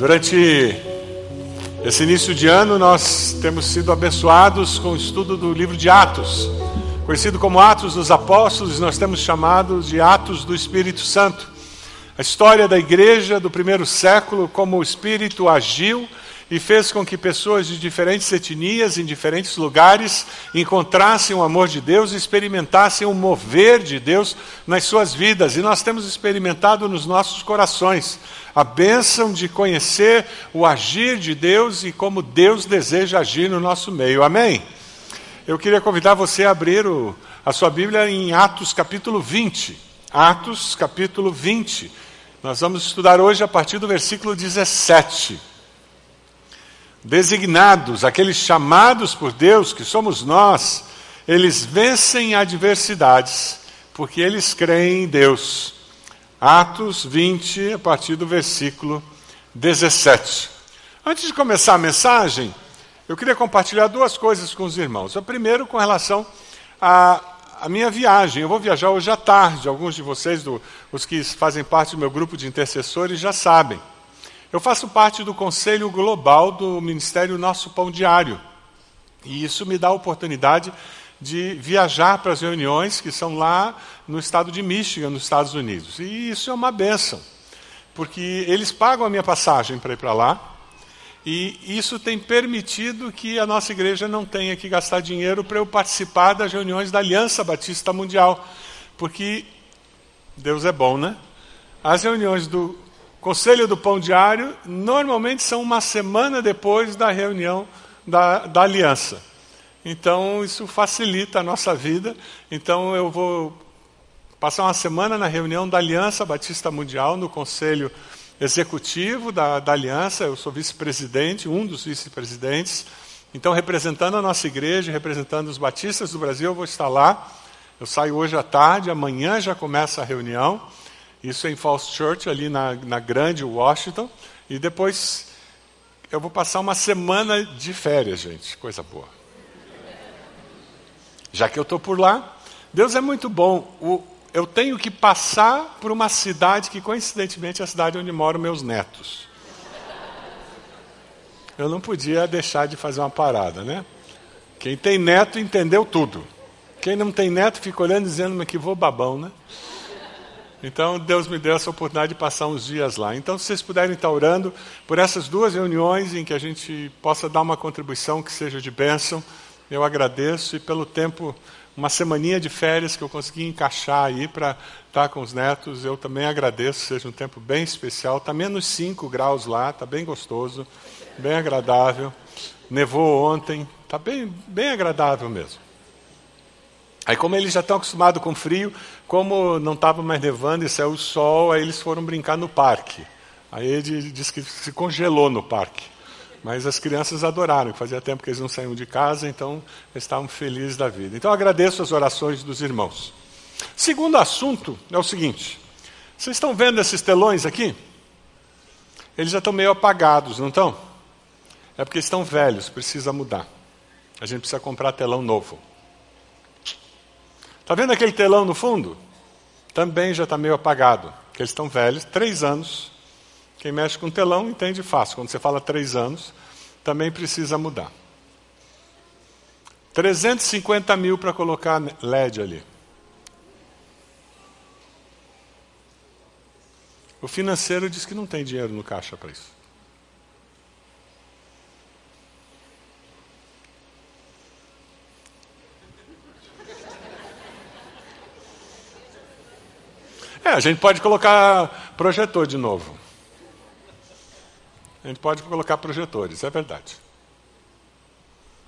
Durante esse início de ano, nós temos sido abençoados com o estudo do livro de Atos, conhecido como Atos dos Apóstolos, nós temos chamado de Atos do Espírito Santo. A história da igreja do primeiro século, como o Espírito agiu e fez com que pessoas de diferentes etnias, em diferentes lugares, encontrassem o amor de Deus e experimentassem o mover de Deus nas suas vidas. E nós temos experimentado nos nossos corações a bênção de conhecer o agir de Deus e como Deus deseja agir no nosso meio. Amém? Eu queria convidar você a abrir o, a sua Bíblia em Atos capítulo 20. Atos capítulo 20. Nós vamos estudar hoje a partir do versículo 17 designados, aqueles chamados por Deus, que somos nós, eles vencem adversidades, porque eles creem em Deus. Atos 20, a partir do versículo 17. Antes de começar a mensagem, eu queria compartilhar duas coisas com os irmãos. O primeiro, com relação à, minha viagem. Eu vou viajar hoje à tarde. Alguns de vocês, do, os que fazem parte do meu grupo de intercessores, já sabem. Eu faço parte do conselho global do Ministério Nosso Pão Diário. E isso me dá a oportunidade de viajar para as reuniões que são lá no estado de Michigan, nos Estados Unidos. E isso é uma benção, porque eles pagam a minha passagem para ir para lá. E isso tem permitido que a nossa igreja não tenha que gastar dinheiro para eu participar das reuniões da Aliança Batista Mundial. Porque Deus é bom, né? As reuniões do Conselho do Pão Diário, normalmente são uma semana depois da reunião da, da aliança. Então, isso facilita a nossa vida. Então, eu vou passar uma semana na reunião da Aliança Batista Mundial, no Conselho Executivo da, da Aliança. Eu sou vice-presidente, um dos vice-presidentes. Então, representando a nossa igreja, representando os batistas do Brasil, eu vou estar lá. Eu saio hoje à tarde, amanhã já começa a reunião. Isso em Falls Church, ali na, na Grande Washington. E depois eu vou passar uma semana de férias, gente. Coisa boa. Já que eu estou por lá, Deus é muito bom. O, eu tenho que passar por uma cidade que, coincidentemente, é a cidade onde moram meus netos. Eu não podia deixar de fazer uma parada, né? Quem tem neto entendeu tudo. Quem não tem neto fica olhando dizendo, mas que vou babão, né? Então, Deus me deu essa oportunidade de passar uns dias lá. Então, se vocês puderem estar orando por essas duas reuniões em que a gente possa dar uma contribuição que seja de bênção, eu agradeço. E pelo tempo, uma semaninha de férias que eu consegui encaixar aí para estar com os netos, eu também agradeço. Seja um tempo bem especial. Está menos 5 graus lá, está bem gostoso, bem agradável. Nevou ontem, está bem, bem agradável mesmo. Aí, como eles já estão acostumados com frio, como não estava mais nevando e saiu o sol, aí eles foram brincar no parque. Aí ele disse que se congelou no parque. Mas as crianças adoraram, fazia tempo que eles não saíam de casa, então eles estavam felizes da vida. Então agradeço as orações dos irmãos. Segundo assunto é o seguinte: vocês estão vendo esses telões aqui? Eles já estão meio apagados, não estão? É porque estão velhos, precisa mudar. A gente precisa comprar telão novo. Está vendo aquele telão no fundo? Também já está meio apagado, porque eles estão velhos, três anos. Quem mexe com telão entende fácil. Quando você fala três anos, também precisa mudar. 350 mil para colocar LED ali. O financeiro diz que não tem dinheiro no caixa para isso. É, a gente pode colocar projetor de novo. A gente pode colocar projetores, é verdade.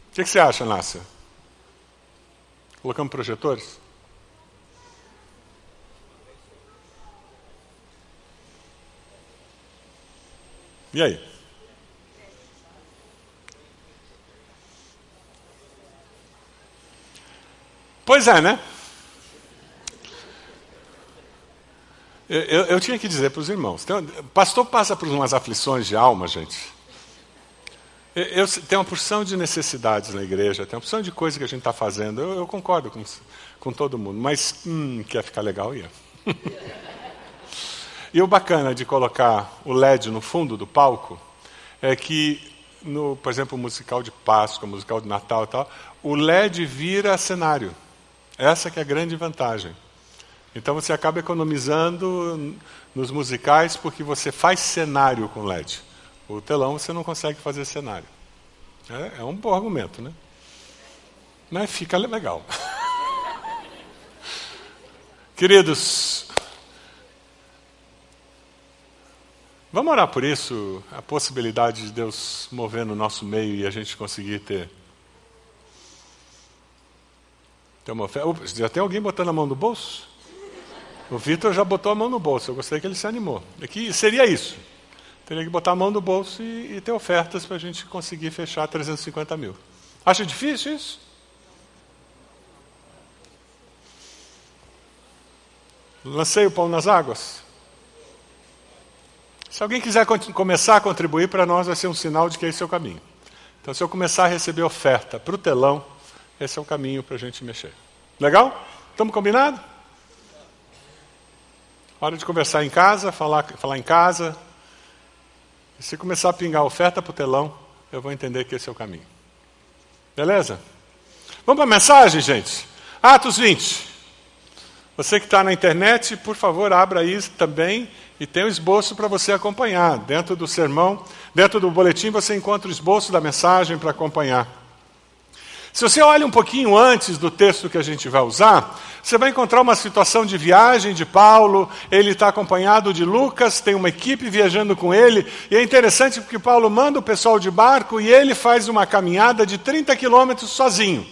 O que, que você acha, Nácia? Colocamos projetores? E aí? Pois é, né? Eu, eu, tinha que dizer para os irmãos: pastor passa por umas aflições de alma, gente. Eu, eu, tem uma porção de necessidades na igreja, tem uma porção de coisas que a gente está fazendo. Eu, eu, concordo com, com todo mundo, mas hum, quer ficar legal, ia. E o bacana de colocar o LED no fundo do palco é que, no, por exemplo, musical de Páscoa, musical de Natal e tal, o LED vira cenário. Essa que é a grande vantagem. Então você acaba economizando nos musicais porque você faz cenário com LED. O telão você não consegue fazer cenário. É, é um bom argumento, né? Mas fica legal. Queridos, vamos orar por isso, a possibilidade de Deus mover no nosso meio e a gente conseguir ter. Tem uma Já tem alguém botando a mão no bolso? O Vitor já botou a mão no bolso, eu gostei que ele se animou. Aqui é seria isso. Teria que botar a mão no bolso e, e ter ofertas para a gente conseguir fechar 350 mil. Acha difícil isso? Lancei o pão nas águas? Se alguém quiser começar a contribuir para nós, vai ser um sinal de que esse é o caminho. Então, se eu começar a receber oferta para o telão, esse é o caminho para a gente mexer. Legal? Estamos combinados? Hora de conversar em casa, falar, falar em casa. E se começar a pingar oferta para o telão, eu vou entender que esse é o caminho. Beleza? Vamos para a mensagem, gente? Atos 20. Você que está na internet, por favor, abra aí também e tem o um esboço para você acompanhar. Dentro do sermão, dentro do boletim, você encontra o esboço da mensagem para acompanhar. Se você olha um pouquinho antes do texto que a gente vai usar, você vai encontrar uma situação de viagem de Paulo, ele está acompanhado de Lucas, tem uma equipe viajando com ele, e é interessante porque Paulo manda o pessoal de barco e ele faz uma caminhada de 30 quilômetros sozinho.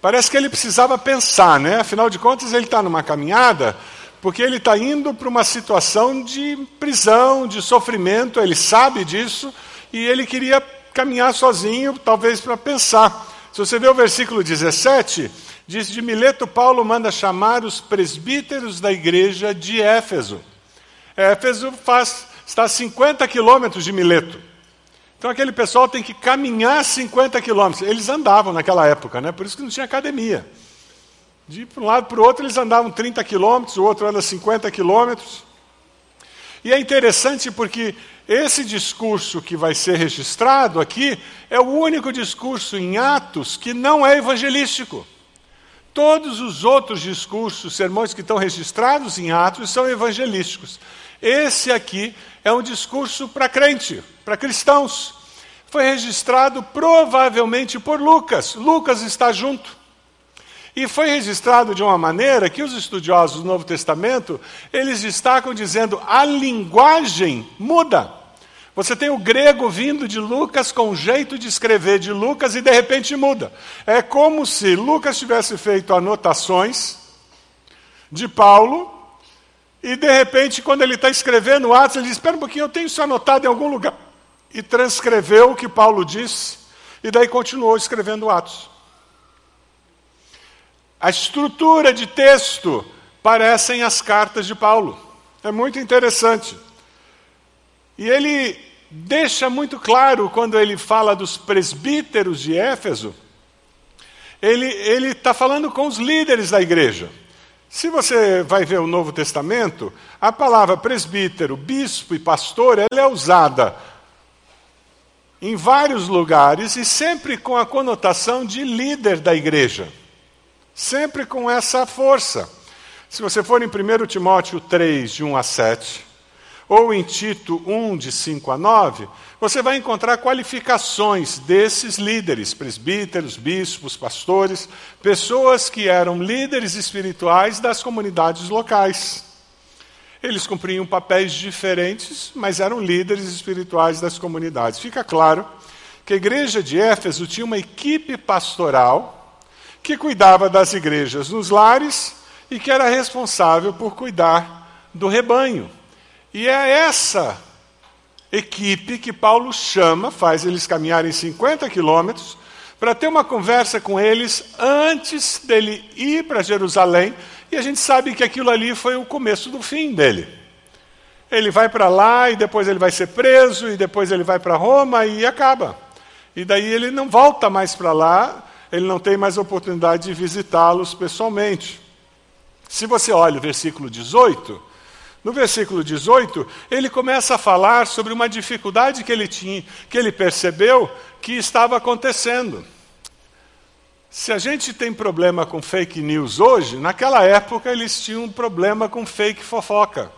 Parece que ele precisava pensar, né? Afinal de contas, ele está numa caminhada porque ele está indo para uma situação de prisão, de sofrimento, ele sabe disso, e ele queria caminhar sozinho, talvez para pensar. Se você vê o versículo 17, diz: De Mileto, Paulo manda chamar os presbíteros da igreja de Éfeso. Éfeso faz, está a 50 quilômetros de Mileto. Então aquele pessoal tem que caminhar 50 quilômetros. Eles andavam naquela época, né? por isso que não tinha academia. De um lado para o outro eles andavam 30 quilômetros, o outro anda 50 quilômetros. E é interessante porque esse discurso que vai ser registrado aqui é o único discurso em Atos que não é evangelístico. Todos os outros discursos, sermões que estão registrados em Atos, são evangelísticos. Esse aqui é um discurso para crente, para cristãos. Foi registrado provavelmente por Lucas. Lucas está junto. E foi registrado de uma maneira que os estudiosos do Novo Testamento, eles destacam dizendo a linguagem muda. Você tem o grego vindo de Lucas com o jeito de escrever de Lucas e de repente muda. É como se Lucas tivesse feito anotações de Paulo e de repente, quando ele está escrevendo Atos, ele diz: Espera um pouquinho, eu tenho isso anotado em algum lugar. E transcreveu o que Paulo disse, e daí continuou escrevendo Atos. A estrutura de texto parecem as cartas de Paulo. É muito interessante. E ele deixa muito claro, quando ele fala dos presbíteros de Éfeso, ele está falando com os líderes da igreja. Se você vai ver o Novo Testamento, a palavra presbítero, bispo e pastor, ela é usada em vários lugares e sempre com a conotação de líder da igreja. Sempre com essa força. Se você for em 1 Timóteo 3, de 1 a 7, ou em Tito 1, de 5 a 9, você vai encontrar qualificações desses líderes, presbíteros, bispos, pastores, pessoas que eram líderes espirituais das comunidades locais. Eles cumpriam papéis diferentes, mas eram líderes espirituais das comunidades. Fica claro que a igreja de Éfeso tinha uma equipe pastoral que cuidava das igrejas nos lares e que era responsável por cuidar do rebanho. E é essa equipe que Paulo chama, faz eles caminharem 50 quilômetros, para ter uma conversa com eles antes dele ir para Jerusalém, e a gente sabe que aquilo ali foi o começo do fim dele. Ele vai para lá e depois ele vai ser preso, e depois ele vai para Roma e acaba. E daí ele não volta mais para lá, ele não tem mais oportunidade de visitá-los pessoalmente. Se você olha o versículo 18, No versículo 18, ele começa a falar sobre uma dificuldade que ele tinha, que ele percebeu que estava acontecendo. Se a gente tem problema com fake news hoje, naquela época eles tinham um problema com fake fofoca.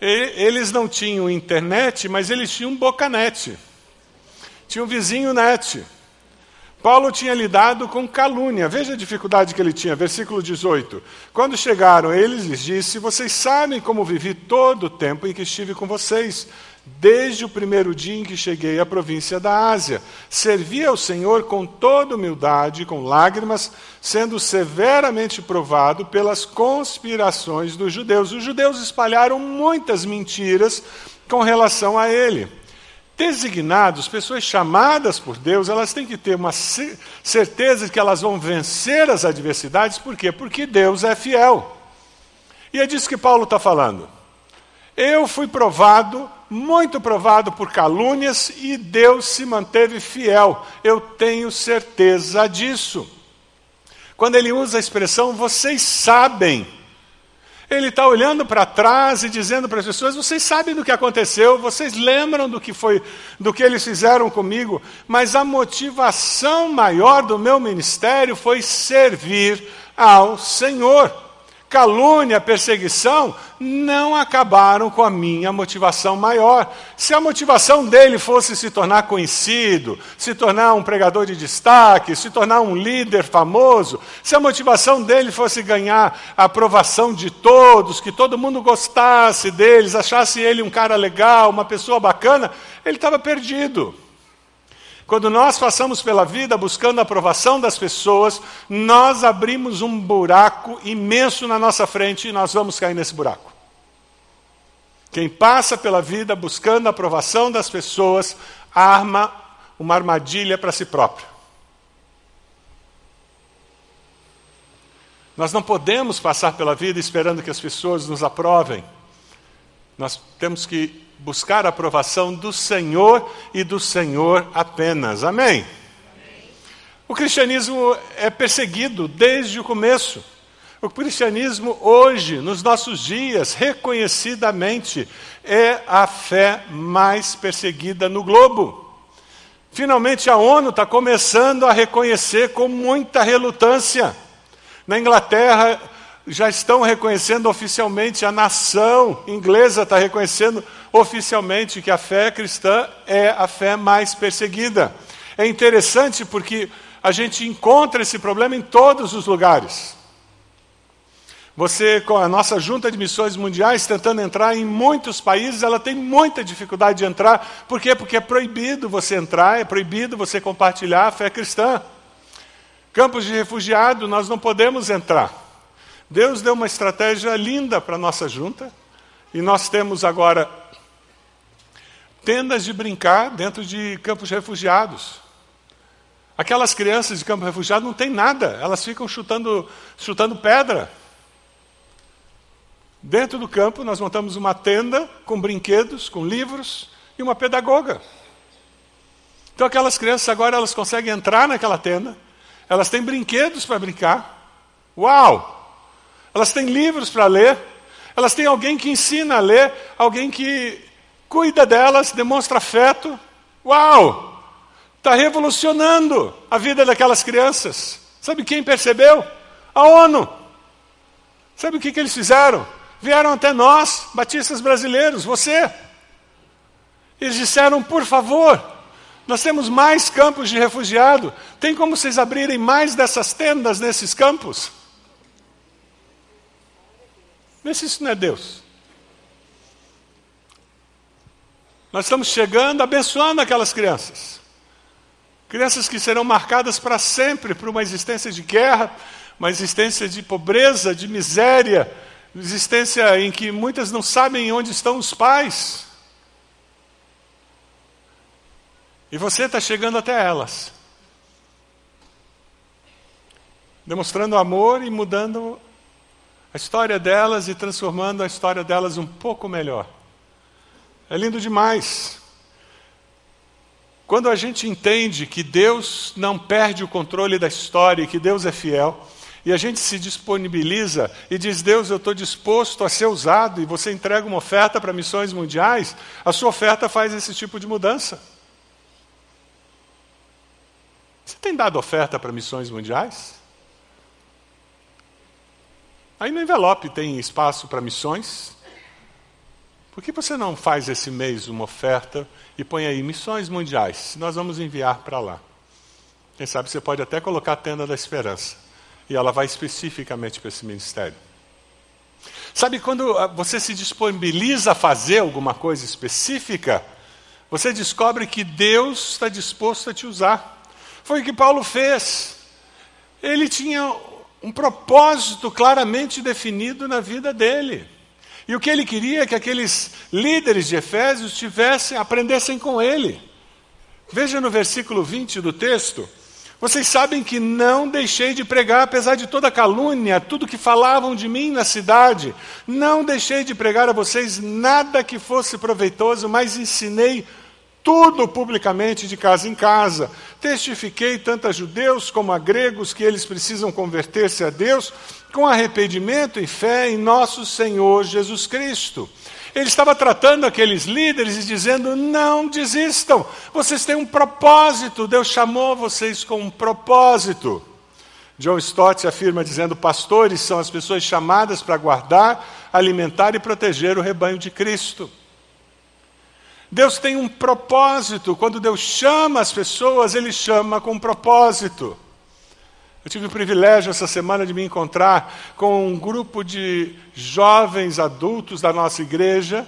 Eles não tinham internet, mas eles tinham bocanet. Tinha um vizinho net. Paulo tinha lidado com calúnia. Veja a dificuldade que ele tinha, versículo 18. Quando chegaram, eles lhes disse: Vocês sabem como vivi todo o tempo em que estive com vocês, desde o primeiro dia em que cheguei à província da Ásia. Servi ao Senhor com toda humildade, com lágrimas, sendo severamente provado pelas conspirações dos judeus. Os judeus espalharam muitas mentiras com relação a ele. Designados, pessoas chamadas por Deus, elas têm que ter uma certeza de que elas vão vencer as adversidades, por quê? Porque Deus é fiel. E é disso que Paulo está falando. Eu fui provado, muito provado por calúnias, e Deus se manteve fiel. Eu tenho certeza disso. Quando ele usa a expressão, vocês sabem, ele está olhando para trás e dizendo para as pessoas: vocês sabem do que aconteceu, vocês lembram do que foi, do que eles fizeram comigo, mas a motivação maior do meu ministério foi servir ao Senhor calúnia, perseguição, não acabaram com a minha motivação maior. Se a motivação dele fosse se tornar conhecido, se tornar um pregador de destaque, se tornar um líder famoso, se a motivação dele fosse ganhar a aprovação de todos, que todo mundo gostasse deles, achasse ele um cara legal, uma pessoa bacana, ele estava perdido. Quando nós passamos pela vida buscando a aprovação das pessoas, nós abrimos um buraco imenso na nossa frente e nós vamos cair nesse buraco. Quem passa pela vida buscando a aprovação das pessoas, arma uma armadilha para si próprio. Nós não podemos passar pela vida esperando que as pessoas nos aprovem. Nós temos que buscar a aprovação do Senhor e do Senhor apenas. Amém? O cristianismo é perseguido desde o começo. O cristianismo, hoje, nos nossos dias, reconhecidamente, é a fé mais perseguida no globo. Finalmente, a ONU está começando a reconhecer com muita relutância. Na Inglaterra, já estão reconhecendo oficialmente, a nação inglesa está reconhecendo oficialmente que a fé cristã é a fé mais perseguida. É interessante porque a gente encontra esse problema em todos os lugares. Você, com a nossa junta de missões mundiais, tentando entrar em muitos países, ela tem muita dificuldade de entrar. Por quê? Porque é proibido você entrar, é proibido você compartilhar a fé cristã. Campos de refugiado, nós não podemos entrar. Deus deu uma estratégia linda para a nossa junta, e nós temos agora tendas de brincar dentro de campos refugiados. Aquelas crianças de campo refugiado não tem nada, elas ficam chutando, chutando pedra. Dentro do campo, nós montamos uma tenda com brinquedos, com livros e uma pedagoga. Então, aquelas crianças agora elas conseguem entrar naquela tenda, elas têm brinquedos para brincar. Uau! Elas têm livros para ler, elas têm alguém que ensina a ler, alguém que cuida delas, demonstra afeto. Uau! Está revolucionando a vida daquelas crianças. Sabe quem percebeu? A ONU. Sabe o que, que eles fizeram? Vieram até nós, batistas brasileiros, você. Eles disseram, por favor, nós temos mais campos de refugiado. Tem como vocês abrirem mais dessas tendas nesses campos? Vê se isso não é Deus. Nós estamos chegando, abençoando aquelas crianças. Crianças que serão marcadas para sempre por uma existência de guerra, uma existência de pobreza, de miséria, existência em que muitas não sabem onde estão os pais. E você está chegando até elas, demonstrando amor e mudando a história delas e transformando a história delas um pouco melhor. É lindo demais. Quando a gente entende que Deus não perde o controle da história e que Deus é fiel, e a gente se disponibiliza e diz: Deus, eu estou disposto a ser usado, e você entrega uma oferta para missões mundiais, a sua oferta faz esse tipo de mudança. Você tem dado oferta para missões mundiais? Aí no envelope tem espaço para missões. Por que você não faz esse mês uma oferta e põe aí missões mundiais? Nós vamos enviar para lá. Quem sabe você pode até colocar a tenda da esperança. E ela vai especificamente para esse ministério. Sabe, quando ah, você se disponibiliza a fazer alguma coisa específica, você descobre que Deus está disposto a te usar. Foi o que Paulo fez. Ele tinha um propósito claramente definido na vida dele. E o que ele queria é que aqueles líderes de Efésios tivessem, aprendessem com ele. Veja no versículo 20 do texto. Vocês sabem que não deixei de pregar, apesar de toda a calúnia, tudo que falavam de mim na cidade. Não deixei de pregar a vocês nada que fosse proveitoso, mas ensinei tudo publicamente de casa em casa. Testifiquei tanto a judeus como a gregos que eles precisam converter-se a Deus com arrependimento e fé em nosso Senhor Jesus Cristo. Ele estava tratando aqueles líderes e dizendo: não desistam, vocês têm um propósito, Deus chamou vocês com um propósito. John Stott afirma dizendo: pastores são as pessoas chamadas para guardar, alimentar e proteger o rebanho de Cristo. Deus tem um propósito, quando Deus chama as pessoas, Ele chama com um propósito. Eu tive o privilégio essa semana de me encontrar com um grupo de jovens adultos da nossa igreja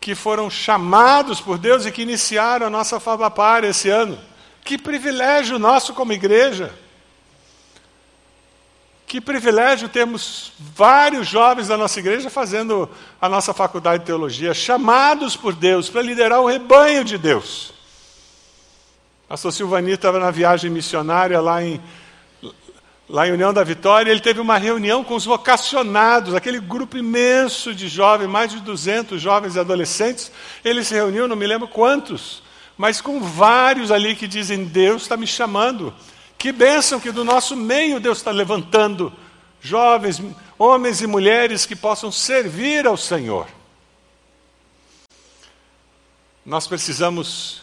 que foram chamados por Deus e que iniciaram a nossa Favapar esse ano. Que privilégio nosso como igreja. Que privilégio termos vários jovens da nossa igreja fazendo a nossa faculdade de teologia, chamados por Deus para liderar o rebanho de Deus. A Sr. Silvani estava na viagem missionária lá em lá em União da Vitória, ele teve uma reunião com os vocacionados, aquele grupo imenso de jovens, mais de 200 jovens e adolescentes. Ele se reuniu, não me lembro quantos, mas com vários ali que dizem: Deus está me chamando. Que bênção que do nosso meio Deus está levantando jovens, homens e mulheres que possam servir ao Senhor. Nós precisamos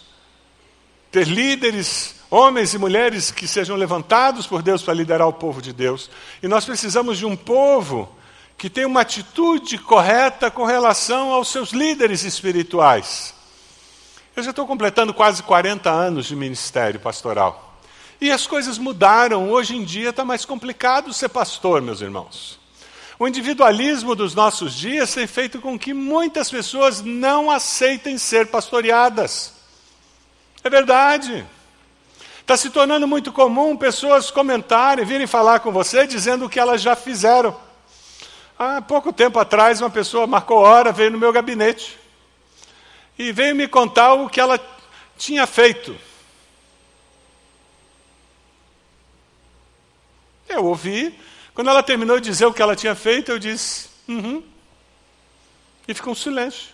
ter líderes homens e mulheres que sejam levantados por Deus para liderar o povo de Deus. E nós precisamos de um povo que tenha uma atitude correta com relação aos seus líderes espirituais. Eu já estou completando quase 40 anos de ministério pastoral. E as coisas mudaram. Hoje em dia está mais complicado ser pastor, meus irmãos. O individualismo dos nossos dias tem feito com que muitas pessoas não aceitem ser pastoreadas. É verdade. Está se tornando muito comum pessoas comentarem, virem falar com você dizendo o que elas já fizeram. Há pouco tempo atrás, uma pessoa marcou hora, veio no meu gabinete e veio me contar o que ela tinha feito. Eu ouvi. Quando ela terminou de dizer o que ela tinha feito, eu disse: uhum. E ficou um silêncio.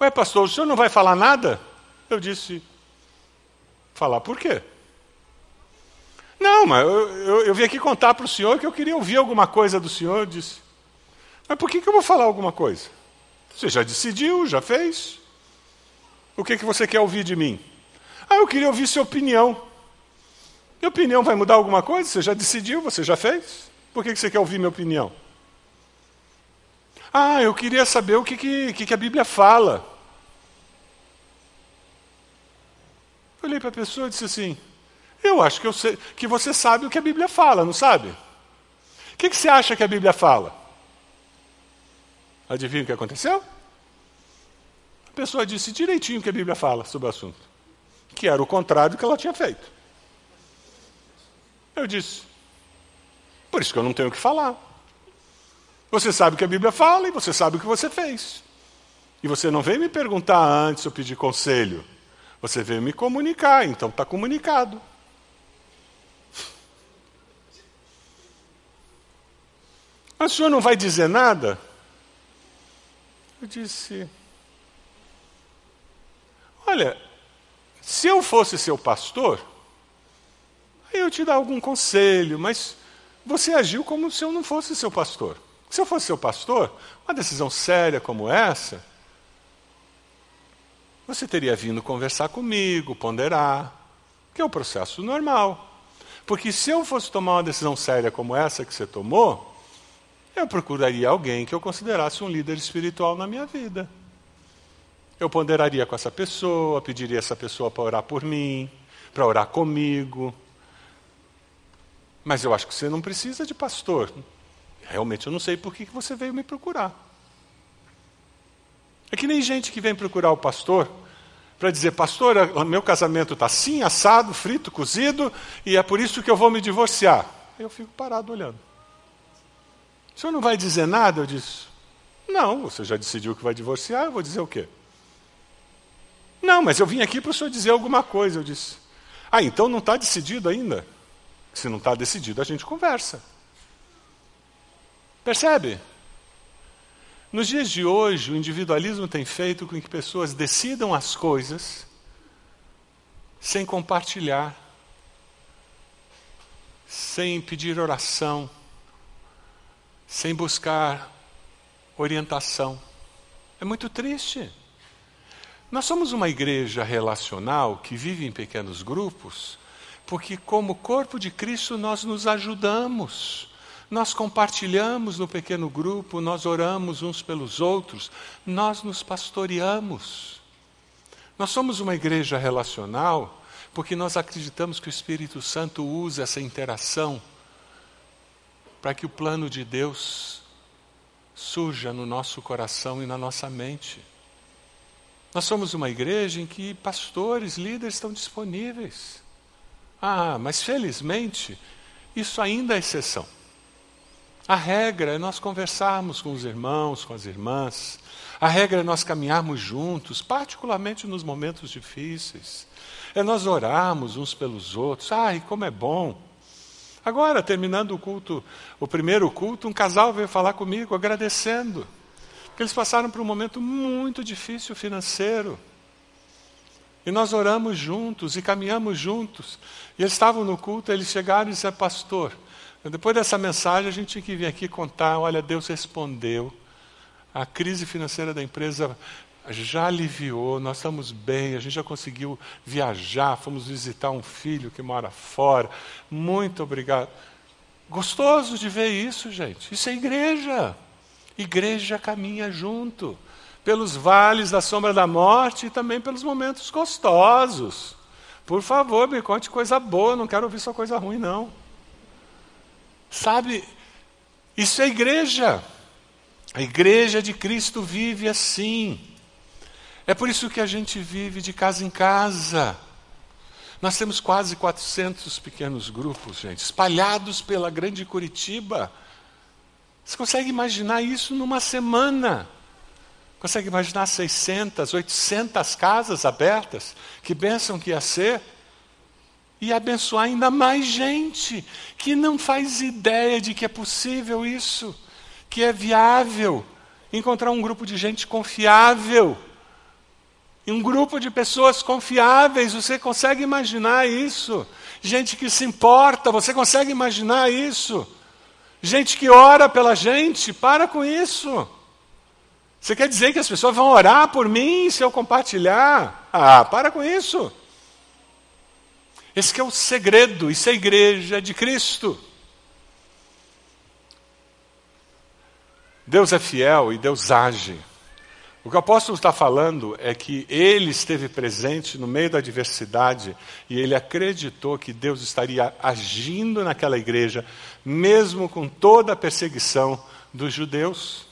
Ué, pastor, o senhor não vai falar nada? Eu disse: Falar por quê? Não, mas eu, eu, eu vim aqui contar para o senhor que eu queria ouvir alguma coisa do senhor. Eu disse, mas por que, que eu vou falar alguma coisa? Você já decidiu, já fez? O que, que você quer ouvir de mim? Ah, eu queria ouvir sua opinião. Minha opinião vai mudar alguma coisa? Você já decidiu, você já fez? Por que, você quer ouvir minha opinião? Ah, eu queria saber o que, que, que a Bíblia fala. Olhei para a pessoa e disse assim: Eu acho que, eu sei, que você sabe o que a Bíblia fala, não sabe? O que, que você acha que a Bíblia fala? Adivinha o que aconteceu? A pessoa disse direitinho o que a Bíblia fala sobre o assunto, que era o contrário do que ela tinha feito. Eu disse: Por isso que eu não tenho o que falar. Você sabe o que a Bíblia fala e você sabe o que você fez. E você não veio me perguntar antes ou pedir conselho. Você veio me comunicar, então está comunicado. Mas o senhor não vai dizer nada? Eu disse: Olha, se eu fosse seu pastor, eu te dar algum conselho, mas você agiu como se eu não fosse seu pastor. Se eu fosse seu pastor, uma decisão séria como essa, você teria vindo conversar comigo, ponderar, que é o processo normal. Porque se eu fosse tomar uma decisão séria como essa que você tomou, eu procuraria alguém que eu considerasse um líder espiritual na minha vida. Eu ponderaria com essa pessoa, pediria essa pessoa para orar por mim, para orar comigo. Mas eu acho que você não precisa de pastor. Realmente eu não sei por que você veio me procurar. É que nem gente que vem procurar o pastor para dizer, pastor, meu casamento está assim, assado, frito, cozido, e é por isso que eu vou me divorciar. Eu fico parado olhando. O senhor não vai dizer nada? Eu disse, não, você já decidiu que vai divorciar, eu vou dizer o quê? Não, mas eu vim aqui para o senhor dizer alguma coisa. Eu disse, ah, então não está decidido ainda? Se não está decidido, a gente conversa. Percebe? Nos dias de hoje, o individualismo tem feito com que pessoas decidam as coisas sem compartilhar, sem pedir oração, sem buscar orientação. É muito triste. Nós somos uma igreja relacional que vive em pequenos grupos, porque, como corpo de Cristo, nós nos ajudamos. Nós compartilhamos no pequeno grupo, nós oramos uns pelos outros, nós nos pastoreamos. Nós somos uma igreja relacional porque nós acreditamos que o Espírito Santo usa essa interação para que o plano de Deus surja no nosso coração e na nossa mente. Nós somos uma igreja em que pastores, líderes estão disponíveis. Ah, mas felizmente, isso ainda é exceção. A regra é nós conversarmos com os irmãos, com as irmãs. A regra é nós caminharmos juntos, particularmente nos momentos difíceis. É nós orarmos uns pelos outros. Ai, como é bom. Agora, terminando o culto, o primeiro culto, um casal veio falar comigo agradecendo. Porque eles passaram por um momento muito difícil financeiro. E nós oramos juntos e caminhamos juntos. E eles estavam no culto, eles chegaram e disseram, pastor, depois dessa mensagem, a gente tinha que vir aqui contar: olha, Deus respondeu. A crise financeira da empresa já aliviou, nós estamos bem, a gente já conseguiu viajar, fomos visitar um filho que mora fora. Muito obrigado. Gostoso de ver isso, gente. Isso é igreja. Igreja caminha junto, pelos vales da sombra da morte e também pelos momentos gostosos. Por favor, me conte coisa boa, não quero ouvir só coisa ruim, não. Sabe, isso é igreja. A igreja de Cristo vive assim. É por isso que a gente vive de casa em casa. Nós temos quase 400 pequenos grupos, gente, espalhados pela grande Curitiba. Você consegue imaginar isso numa semana? Consegue imaginar 600, 800 casas abertas? Que bênção que ia ser? e abençoar ainda mais gente que não faz ideia de que é possível isso, que é viável encontrar um grupo de gente confiável. Um grupo de pessoas confiáveis, você consegue imaginar isso? Gente que se importa, você consegue imaginar isso? Gente que ora pela gente, para com isso. Você quer dizer que as pessoas vão orar por mim se eu compartilhar? Ah, para com isso. Esse é o segredo, isso é a igreja de Cristo. Deus é fiel e Deus age. O que o apóstolo está falando é que ele esteve presente no meio da adversidade e ele acreditou que Deus estaria agindo naquela igreja, mesmo com toda a perseguição dos judeus.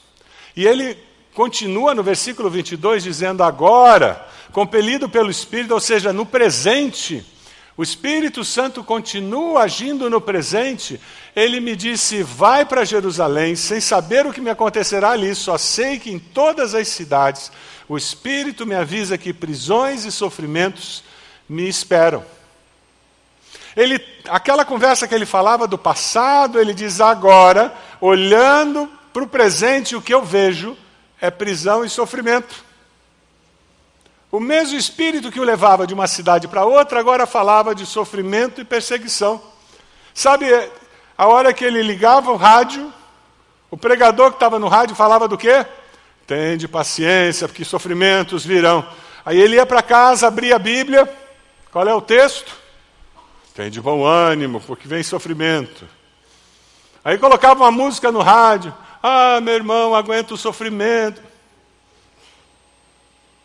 E ele continua no versículo 22 dizendo: Agora, compelido pelo Espírito, ou seja, no presente, o Espírito Santo continua agindo no presente. Ele me disse: Vai para Jerusalém, sem saber o que me acontecerá ali, só sei que em todas as cidades o Espírito me avisa que prisões e sofrimentos me esperam. Ele, aquela conversa que ele falava do passado, ele diz agora, olhando para o presente, o que eu vejo é prisão e sofrimento. O mesmo espírito que o levava de uma cidade para outra agora falava de sofrimento e perseguição. Sabe, a hora que ele ligava o rádio, o pregador que estava no rádio falava do quê? Tende paciência, porque sofrimentos virão. Aí ele ia para casa, abria a Bíblia. Qual é o texto? Tem de bom ânimo, porque vem sofrimento. Aí colocava uma música no rádio. Ah, meu irmão, aguenta o sofrimento.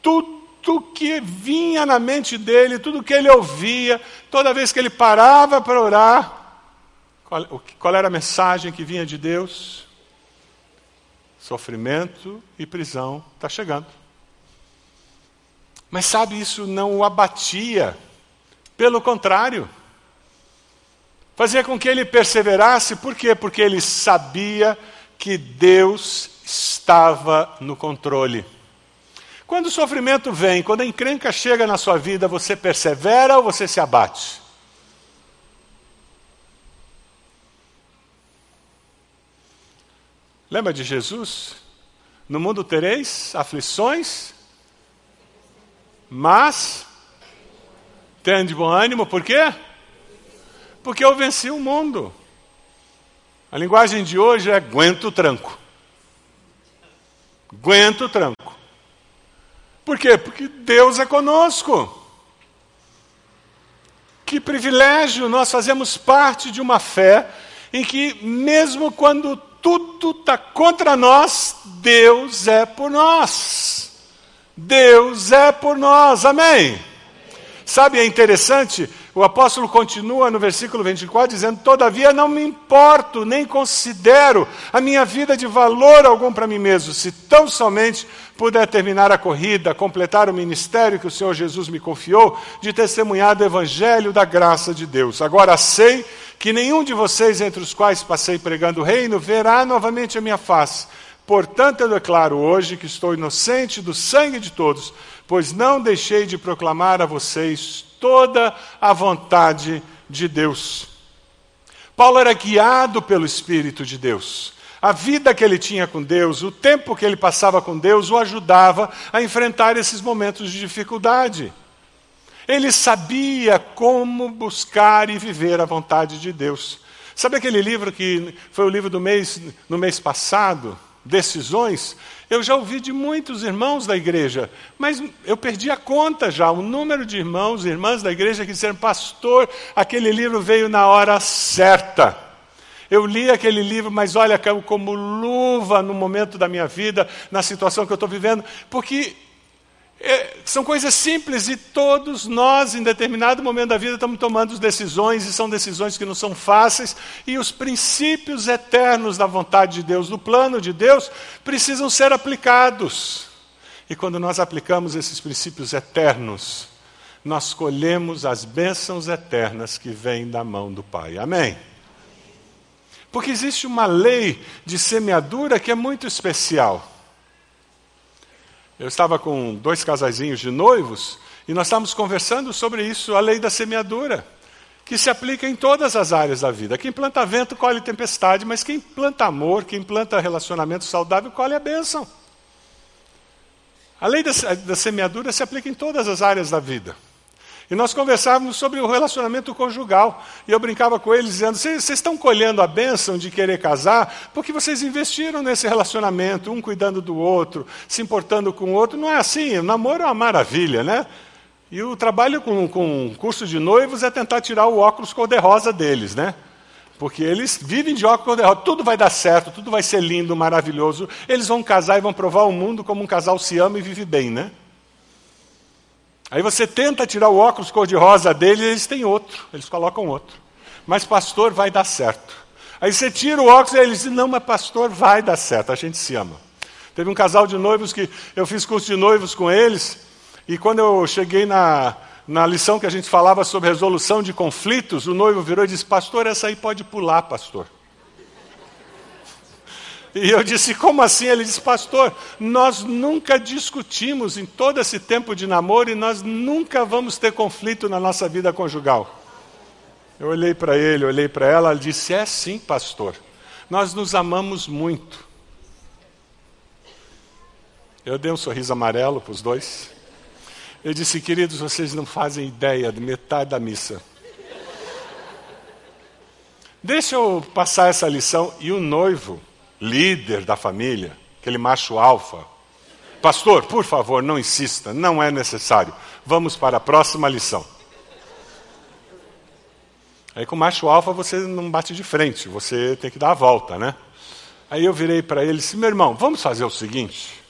Tudo que vinha na mente dele, tudo que ele ouvia, toda vez que ele parava para orar, qual, qual era a mensagem que vinha de Deus? Sofrimento e prisão está chegando. Mas sabe, isso não o abatia. Pelo contrário, fazia com que ele perseverasse, por quê? Porque ele sabia que Deus estava no controle. Quando o sofrimento vem, quando a encrenca chega na sua vida, você persevera ou você se abate? Lembra de Jesus? No mundo tereis aflições, mas tende bom ânimo, por quê? Porque eu venci o mundo. A linguagem de hoje é aguento o tranco. Aguento o tranco. Por quê? Porque Deus é conosco. Que privilégio nós fazemos parte de uma fé em que, mesmo quando tudo está contra nós, Deus é por nós. Deus é por nós, amém? Sabe, é interessante, o apóstolo continua no versículo 24 dizendo: Todavia não me importo, nem considero a minha vida de valor algum para mim mesmo, se tão somente puder terminar a corrida, completar o ministério que o Senhor Jesus me confiou, de testemunhar do evangelho da graça de Deus. Agora sei que nenhum de vocês, entre os quais passei pregando o reino, verá novamente a minha face. Portanto, eu declaro hoje que estou inocente do sangue de todos, pois não deixei de proclamar a vocês toda a vontade de Deus. Paulo era guiado pelo Espírito de Deus. A vida que ele tinha com Deus, o tempo que ele passava com Deus, o ajudava a enfrentar esses momentos de dificuldade. Ele sabia como buscar e viver a vontade de Deus. Sabe aquele livro que foi o livro do mês, no mês passado? Decisões? Eu já ouvi de muitos irmãos da igreja, mas eu perdi a conta já, o número de irmãos e irmãs da igreja que disseram, pastor, aquele livro veio na hora certa. Eu li aquele livro, mas olha, caiu como luva no momento da minha vida, na situação que eu estou vivendo, porque é, são coisas simples e todos nós, em determinado momento da vida, estamos tomando decisões e são decisões que não são fáceis e os princípios eternos da vontade de Deus, do plano de Deus, precisam ser aplicados. E quando nós aplicamos esses princípios eternos, nós colhemos as bênçãos eternas que vêm da mão do Pai. Amém? Porque existe uma lei de semeadura que é muito especial. Eu estava com dois casaizinhos de noivos e nós estávamos conversando sobre isso, a lei da semeadura, que se aplica em todas as áreas da vida. Quem planta vento colhe tempestade, mas quem planta amor, quem planta relacionamento saudável, colhe a bênção. A lei da, da semeadura se aplica em todas as áreas da vida. E nós conversávamos sobre o relacionamento conjugal. E eu brincava com eles dizendo: vocês estão colhendo a bênção de querer casar porque vocês investiram nesse relacionamento, um cuidando do outro, se importando com o outro. Não é assim. O namoro é uma maravilha, né? E o trabalho com, com curso de noivos é tentar tirar o óculos cor-de-rosa deles, né? Porque eles vivem de óculos cor-de-rosa. Tudo vai dar certo, tudo vai ser lindo, maravilhoso. Eles vão casar e vão provar o mundo como um casal se ama e vive bem, né? Aí você tenta tirar o óculos cor-de-rosa deles, eles têm outro, eles colocam outro. Mas pastor, vai dar certo. Aí você tira o óculos e eles dizem, não, mas pastor, vai dar certo, a gente se ama. Teve um casal de noivos que eu fiz curso de noivos com eles, e quando eu cheguei na, na lição que a gente falava sobre resolução de conflitos, o noivo virou e disse, pastor, essa aí pode pular, pastor. E eu disse, como assim? Ele disse, pastor, nós nunca discutimos em todo esse tempo de namoro e nós nunca vamos ter conflito na nossa vida conjugal. Eu olhei para ele, olhei para ela, ela disse, é sim, pastor, nós nos amamos muito. Eu dei um sorriso amarelo para os dois. Eu disse, queridos, vocês não fazem ideia de metade da missa. Deixa eu passar essa lição. E o noivo, líder da família, aquele macho alfa, pastor, por favor, não insista, não é necessário. Vamos para a próxima lição. Aí com o macho alfa você não bate de frente, você tem que dar a volta, né? Aí eu virei para ele e disse, meu irmão, vamos fazer o seguinte.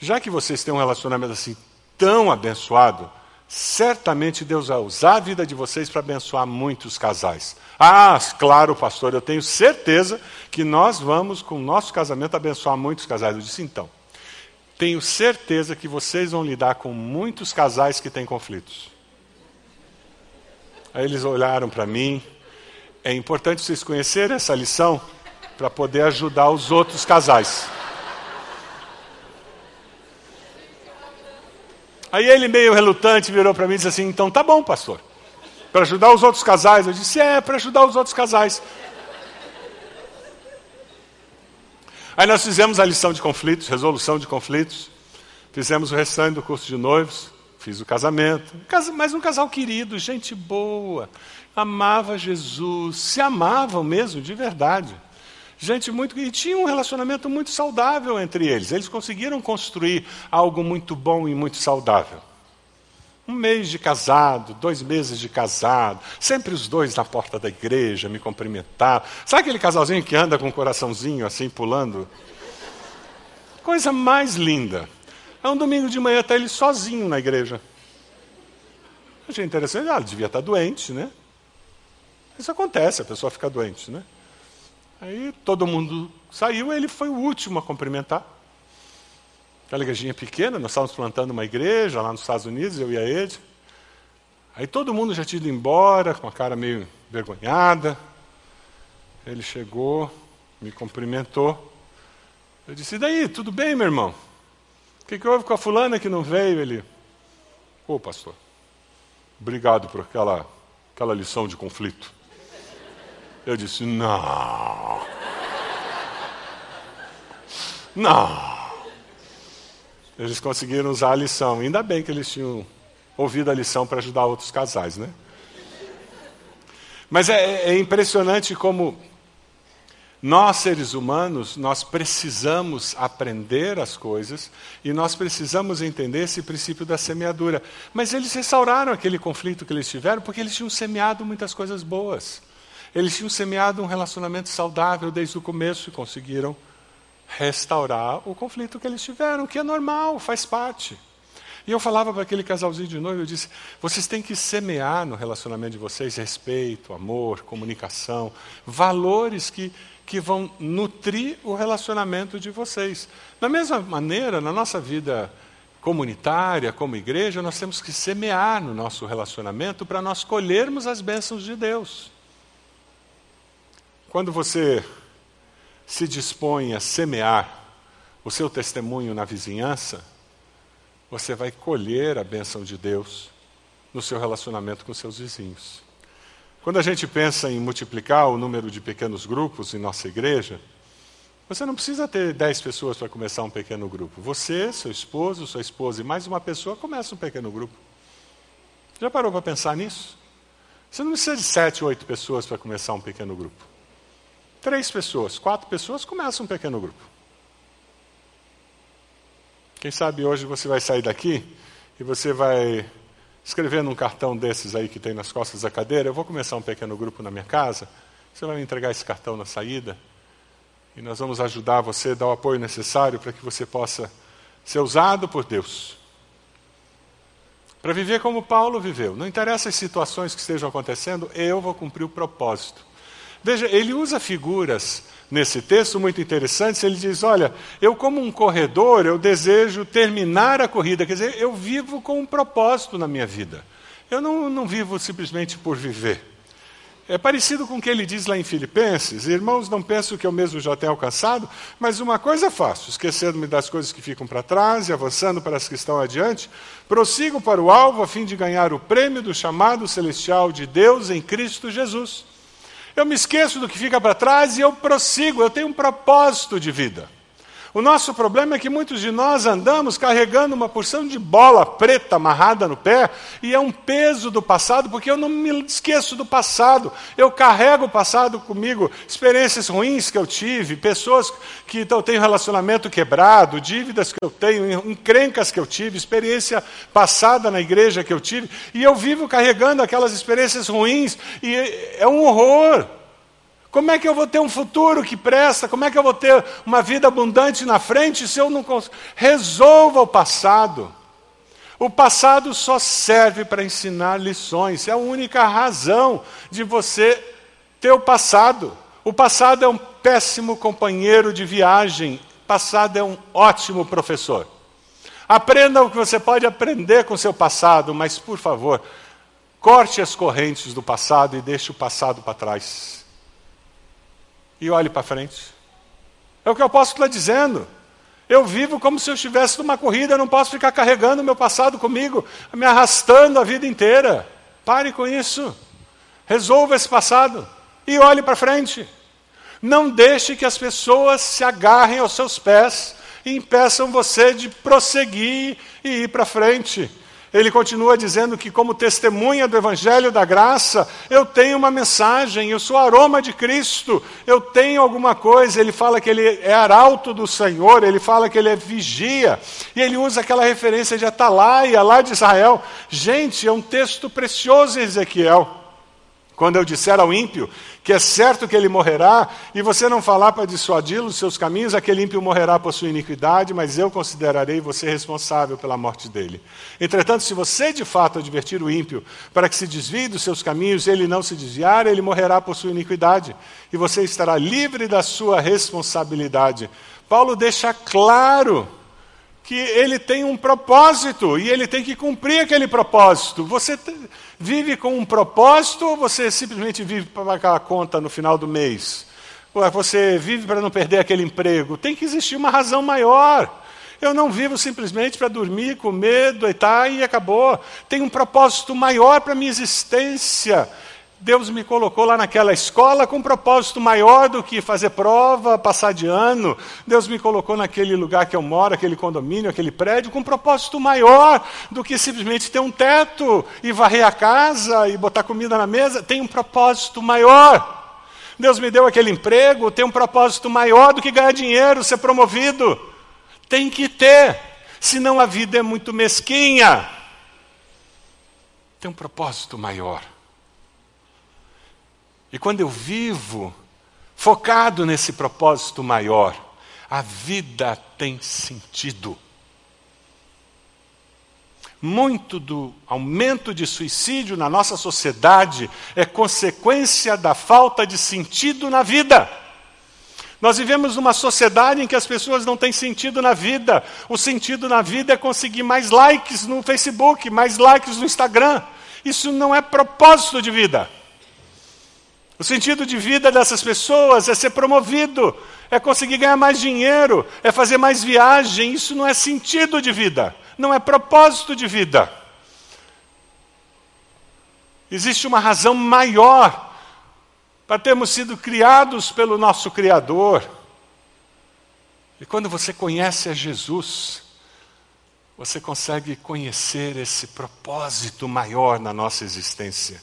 Já que vocês têm um relacionamento assim tão abençoado, certamente Deus vai usar a vida de vocês para abençoar muitos casais. Ah, claro, pastor, eu tenho certeza que nós vamos, com o nosso casamento, abençoar muitos casais. Eu disse, então, tenho certeza que vocês vão lidar com muitos casais que têm conflitos. Aí eles olharam para mim. É importante vocês conhecerem essa lição para poder ajudar os outros casais. Aí ele, meio relutante, virou para mim e disse assim: Então tá bom, pastor. Para ajudar os outros casais. Eu disse: É, para ajudar os outros casais. Aí nós fizemos a lição de conflitos, resolução de conflitos. Fizemos o restante do curso de noivos. Fiz o casamento, mas um casal querido, gente boa, amava Jesus, se amavam mesmo, de verdade. Gente muito. E tinha um relacionamento muito saudável entre eles. Eles conseguiram construir algo muito bom e muito saudável. Um mês de casado, dois meses de casado, sempre os dois na porta da igreja me cumprimentavam. Sabe aquele casalzinho que anda com o coraçãozinho assim pulando? Coisa mais linda. É um domingo de manhã, está ele sozinho na igreja. Achei interessante, ah, ele devia estar doente, né? Isso acontece, a pessoa fica doente, né? Aí todo mundo saiu, ele foi o último a cumprimentar. Aquela igrejinha pequena, nós estávamos plantando uma igreja lá nos Estados Unidos, eu e a Ed. Aí todo mundo já tinha ido embora, com a cara meio envergonhada. Ele chegou, me cumprimentou. Eu disse, e daí, tudo bem, meu irmão? O que, que houve com a fulana que não veio? Ele, ô oh, pastor, obrigado por aquela, aquela lição de conflito. Eu disse, não. Não. Eles conseguiram usar a lição. Ainda bem que eles tinham ouvido a lição para ajudar outros casais, né? Mas é, é impressionante como nós, seres humanos, nós precisamos aprender as coisas e nós precisamos entender esse princípio da semeadura. Mas eles restauraram aquele conflito que eles tiveram porque eles tinham semeado muitas coisas boas. Eles tinham semeado um relacionamento saudável desde o começo e conseguiram restaurar o conflito que eles tiveram, que é normal, faz parte. E eu falava para aquele casalzinho de noivo, eu disse: vocês têm que semear no relacionamento de vocês respeito, amor, comunicação, valores que que vão nutrir o relacionamento de vocês. Da mesma maneira, na nossa vida comunitária, como igreja, nós temos que semear no nosso relacionamento para nós colhermos as bênçãos de Deus. Quando você se dispõe a semear o seu testemunho na vizinhança, você vai colher a bênção de Deus no seu relacionamento com seus vizinhos. Quando a gente pensa em multiplicar o número de pequenos grupos em nossa igreja, você não precisa ter dez pessoas para começar um pequeno grupo. Você, seu esposo, sua esposa e mais uma pessoa começa um pequeno grupo. Já parou para pensar nisso? Você não precisa de sete, oito pessoas para começar um pequeno grupo. Três pessoas, quatro pessoas começam um pequeno grupo. Quem sabe hoje você vai sair daqui e você vai escrevendo um cartão desses aí que tem nas costas da cadeira, eu vou começar um pequeno grupo na minha casa, você vai me entregar esse cartão na saída e nós vamos ajudar você, dar o apoio necessário para que você possa ser usado por Deus. Para viver como Paulo viveu. Não interessa as situações que estejam acontecendo, eu vou cumprir o propósito. Veja, ele usa figuras nesse texto muito interessantes. Ele diz: Olha, eu, como um corredor, eu desejo terminar a corrida. Quer dizer, eu vivo com um propósito na minha vida. Eu não, não vivo simplesmente por viver. É parecido com o que ele diz lá em Filipenses: Irmãos, não penso que eu mesmo já tenha alcançado, mas uma coisa faço, esquecendo-me das coisas que ficam para trás e avançando para as que estão adiante, prossigo para o alvo a fim de ganhar o prêmio do chamado celestial de Deus em Cristo Jesus. Eu me esqueço do que fica para trás e eu prossigo, eu tenho um propósito de vida. O nosso problema é que muitos de nós andamos carregando uma porção de bola preta amarrada no pé, e é um peso do passado, porque eu não me esqueço do passado. Eu carrego o passado comigo, experiências ruins que eu tive, pessoas que eu tenho relacionamento quebrado, dívidas que eu tenho, encrencas que eu tive, experiência passada na igreja que eu tive, e eu vivo carregando aquelas experiências ruins, e é um horror. Como é que eu vou ter um futuro que presta? Como é que eu vou ter uma vida abundante na frente se eu não consigo? Resolva o passado. O passado só serve para ensinar lições. É a única razão de você ter o passado. O passado é um péssimo companheiro de viagem. O passado é um ótimo professor. Aprenda o que você pode aprender com seu passado, mas, por favor, corte as correntes do passado e deixe o passado para trás e olhe para frente. É o que o apóstolo está dizendo. Eu vivo como se eu estivesse numa corrida, eu não posso ficar carregando o meu passado comigo, me arrastando a vida inteira. Pare com isso. Resolva esse passado e olhe para frente. Não deixe que as pessoas se agarrem aos seus pés e impeçam você de prosseguir e ir para frente. Ele continua dizendo que, como testemunha do Evangelho da Graça, eu tenho uma mensagem, eu sou aroma de Cristo, eu tenho alguma coisa. Ele fala que ele é arauto do Senhor, ele fala que ele é vigia, e ele usa aquela referência de Atalaia, lá de Israel. Gente, é um texto precioso, Ezequiel. Quando eu disser ao ímpio que é certo que ele morrerá, e você não falar para dissuadi-lo dos seus caminhos, aquele ímpio morrerá por sua iniquidade, mas eu considerarei você responsável pela morte dele. Entretanto, se você de fato advertir o ímpio para que se desvie dos seus caminhos ele não se desviar, ele morrerá por sua iniquidade, e você estará livre da sua responsabilidade. Paulo deixa claro que ele tem um propósito e ele tem que cumprir aquele propósito. Você vive com um propósito ou você simplesmente vive para pagar a conta no final do mês? Ou você vive para não perder aquele emprego? Tem que existir uma razão maior. Eu não vivo simplesmente para dormir, comer, deitar e acabou. Tem um propósito maior para a minha existência. Deus me colocou lá naquela escola com um propósito maior do que fazer prova, passar de ano. Deus me colocou naquele lugar que eu moro, aquele condomínio, aquele prédio, com um propósito maior do que simplesmente ter um teto e varrer a casa e botar comida na mesa. Tem um propósito maior. Deus me deu aquele emprego, tem um propósito maior do que ganhar dinheiro, ser promovido. Tem que ter, senão a vida é muito mesquinha. Tem um propósito maior. E quando eu vivo focado nesse propósito maior, a vida tem sentido. Muito do aumento de suicídio na nossa sociedade é consequência da falta de sentido na vida. Nós vivemos numa sociedade em que as pessoas não têm sentido na vida. O sentido na vida é conseguir mais likes no Facebook, mais likes no Instagram. Isso não é propósito de vida. O sentido de vida dessas pessoas é ser promovido, é conseguir ganhar mais dinheiro, é fazer mais viagem. Isso não é sentido de vida, não é propósito de vida. Existe uma razão maior para termos sido criados pelo nosso Criador. E quando você conhece a Jesus, você consegue conhecer esse propósito maior na nossa existência.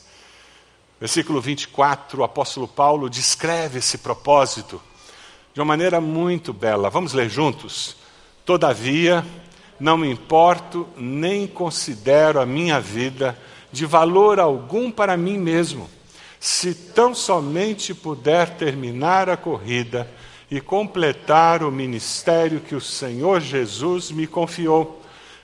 Versículo 24, o apóstolo Paulo descreve esse propósito de uma maneira muito bela. Vamos ler juntos? Todavia, não me importo nem considero a minha vida de valor algum para mim mesmo, se tão somente puder terminar a corrida e completar o ministério que o Senhor Jesus me confiou,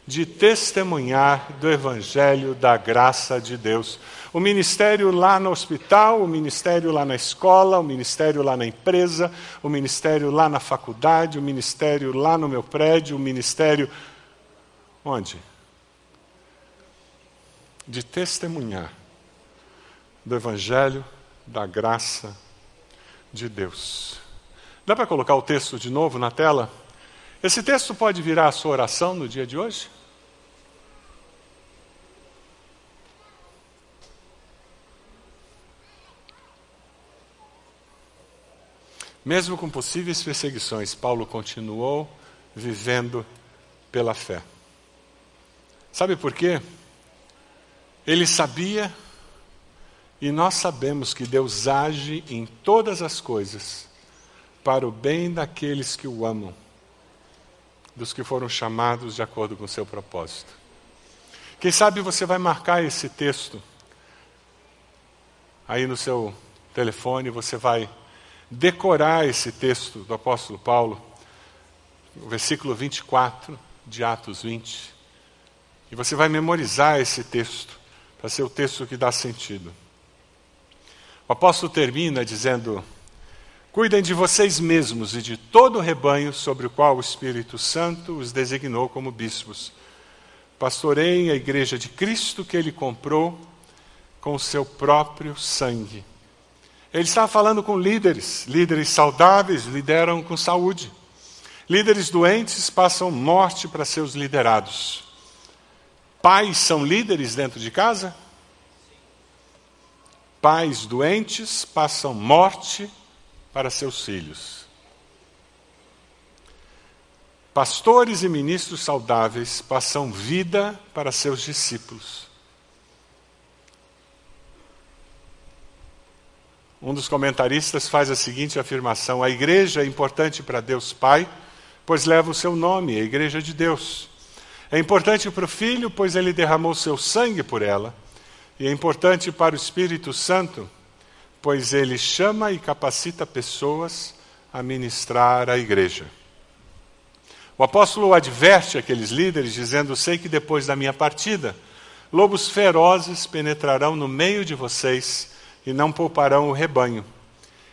de testemunhar do Evangelho da graça de Deus. O ministério lá no hospital, o ministério lá na escola, o ministério lá na empresa, o ministério lá na faculdade, o ministério lá no meu prédio, o ministério. Onde? De testemunhar do Evangelho da graça de Deus. Dá para colocar o texto de novo na tela? Esse texto pode virar a sua oração no dia de hoje? Mesmo com possíveis perseguições, Paulo continuou vivendo pela fé. Sabe por quê? Ele sabia e nós sabemos que Deus age em todas as coisas para o bem daqueles que o amam, dos que foram chamados de acordo com o seu propósito. Quem sabe você vai marcar esse texto aí no seu telefone, você vai decorar esse texto do apóstolo Paulo, o versículo 24 de Atos 20, e você vai memorizar esse texto para ser o texto que dá sentido. O apóstolo termina dizendo: Cuidem de vocês mesmos e de todo o rebanho sobre o qual o Espírito Santo os designou como bispos. Pastoreiem a igreja de Cristo que ele comprou com o seu próprio sangue. Ele está falando com líderes, líderes saudáveis lideram com saúde. Líderes doentes passam morte para seus liderados. Pais são líderes dentro de casa? Pais doentes passam morte para seus filhos. Pastores e ministros saudáveis passam vida para seus discípulos. Um dos comentaristas faz a seguinte afirmação: a igreja é importante para Deus Pai, pois leva o seu nome, a igreja de Deus. É importante para o Filho, pois ele derramou seu sangue por ela. E é importante para o Espírito Santo, pois ele chama e capacita pessoas a ministrar a igreja. O apóstolo adverte aqueles líderes, dizendo: Sei que depois da minha partida, lobos ferozes penetrarão no meio de vocês e não pouparão o rebanho.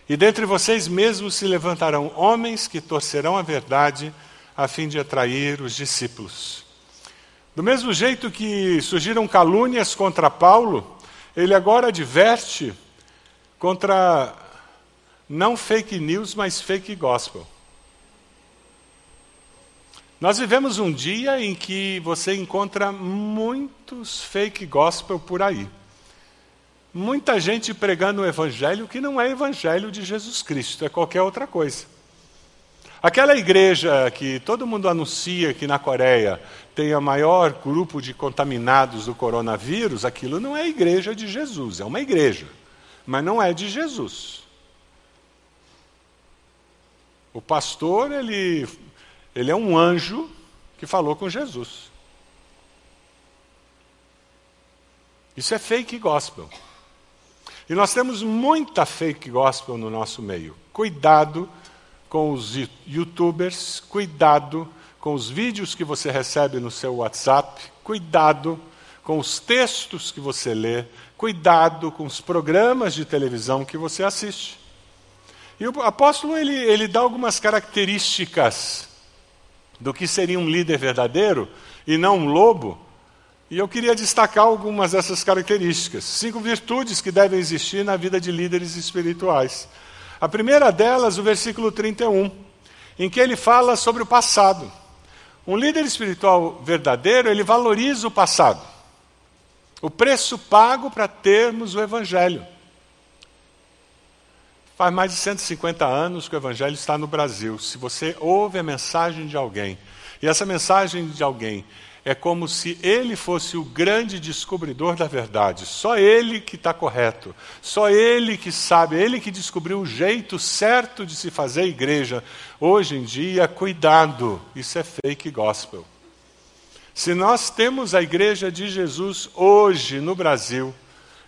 E dentre vocês mesmos se levantarão homens que torcerão a verdade a fim de atrair os discípulos. Do mesmo jeito que surgiram calúnias contra Paulo, ele agora adverte contra não fake news, mas fake gospel. Nós vivemos um dia em que você encontra muitos fake gospel por aí. Muita gente pregando o evangelho que não é evangelho de Jesus Cristo, é qualquer outra coisa. Aquela igreja que todo mundo anuncia que na Coreia tem o maior grupo de contaminados do coronavírus, aquilo não é igreja de Jesus, é uma igreja, mas não é de Jesus. O pastor, ele, ele é um anjo que falou com Jesus. Isso é fake gospel. E nós temos muita fake gospel no nosso meio. Cuidado com os youtubers, cuidado com os vídeos que você recebe no seu WhatsApp, cuidado com os textos que você lê, cuidado com os programas de televisão que você assiste. E o apóstolo ele, ele dá algumas características do que seria um líder verdadeiro e não um lobo. E eu queria destacar algumas dessas características, cinco virtudes que devem existir na vida de líderes espirituais. A primeira delas, o versículo 31, em que ele fala sobre o passado. Um líder espiritual verdadeiro, ele valoriza o passado. O preço pago para termos o Evangelho. Faz mais de 150 anos que o Evangelho está no Brasil. Se você ouve a mensagem de alguém, e essa mensagem de alguém é como se ele fosse o grande descobridor da verdade. Só ele que está correto. Só ele que sabe, ele que descobriu o jeito certo de se fazer igreja. Hoje em dia, cuidado, isso é fake gospel. Se nós temos a igreja de Jesus hoje no Brasil,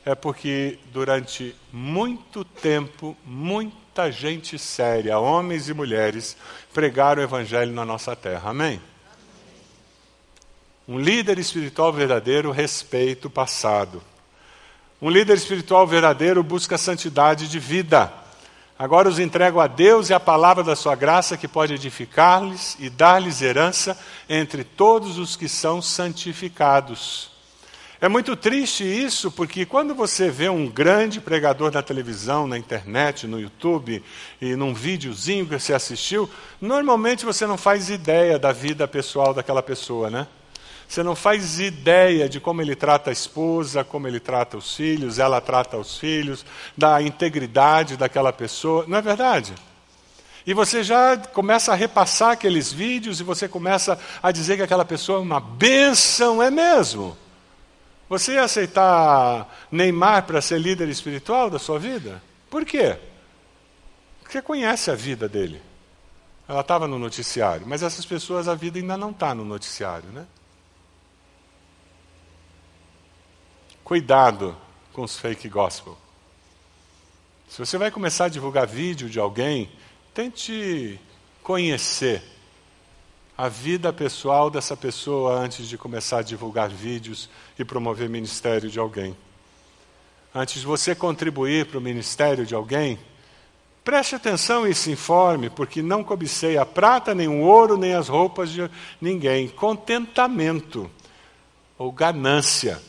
é porque durante muito tempo, muita gente séria, homens e mulheres, pregaram o evangelho na nossa terra. Amém? Um líder espiritual verdadeiro respeita o passado. Um líder espiritual verdadeiro busca santidade de vida. Agora os entrego a Deus e a palavra da sua graça que pode edificar-lhes e dar-lhes herança entre todos os que são santificados. É muito triste isso, porque quando você vê um grande pregador na televisão, na internet, no YouTube e num videozinho que você assistiu, normalmente você não faz ideia da vida pessoal daquela pessoa, né? Você não faz ideia de como ele trata a esposa, como ele trata os filhos, ela trata os filhos, da integridade daquela pessoa. Não é verdade? E você já começa a repassar aqueles vídeos e você começa a dizer que aquela pessoa é uma bênção, é mesmo? Você ia aceitar Neymar para ser líder espiritual da sua vida? Por quê? Porque conhece a vida dele. Ela estava no noticiário, mas essas pessoas, a vida ainda não está no noticiário, né? Cuidado com os fake gospel. Se você vai começar a divulgar vídeo de alguém, tente conhecer a vida pessoal dessa pessoa antes de começar a divulgar vídeos e promover ministério de alguém. Antes de você contribuir para o ministério de alguém, preste atenção e se informe, porque não cobicei a prata, nem o ouro, nem as roupas de ninguém. Contentamento ou ganância.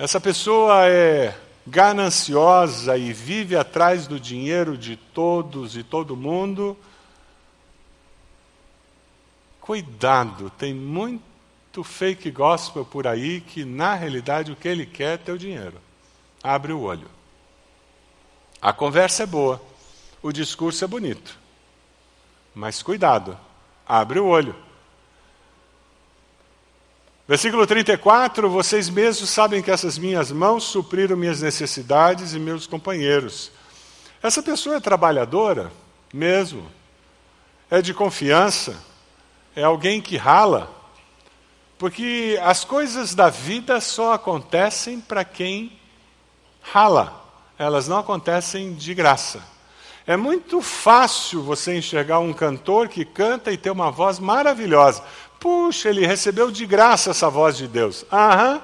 Essa pessoa é gananciosa e vive atrás do dinheiro de todos e todo mundo Cuidado, tem muito fake gospel por aí que, na realidade, o que ele quer é teu dinheiro. Abre o olho. A conversa é boa, o discurso é bonito. Mas cuidado, abre o olho. Versículo 34: Vocês mesmos sabem que essas minhas mãos supriram minhas necessidades e meus companheiros. Essa pessoa é trabalhadora, mesmo, é de confiança, é alguém que rala, porque as coisas da vida só acontecem para quem rala, elas não acontecem de graça. É muito fácil você enxergar um cantor que canta e tem uma voz maravilhosa. Puxa, ele recebeu de graça essa voz de Deus. Aham.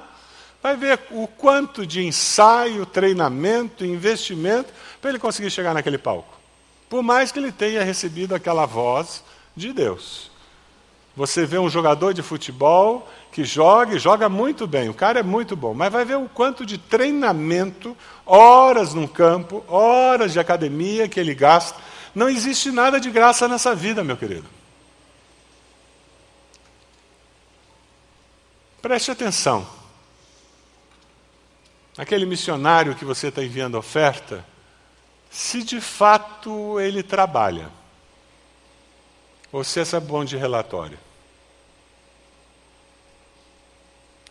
Vai ver o quanto de ensaio, treinamento, investimento para ele conseguir chegar naquele palco. Por mais que ele tenha recebido aquela voz de Deus. Você vê um jogador de futebol que joga e joga muito bem, o cara é muito bom, mas vai ver o quanto de treinamento, horas no campo, horas de academia que ele gasta. Não existe nada de graça nessa vida, meu querido. Preste atenção. Aquele missionário que você está enviando oferta, se de fato ele trabalha, ou se é bom de relatório.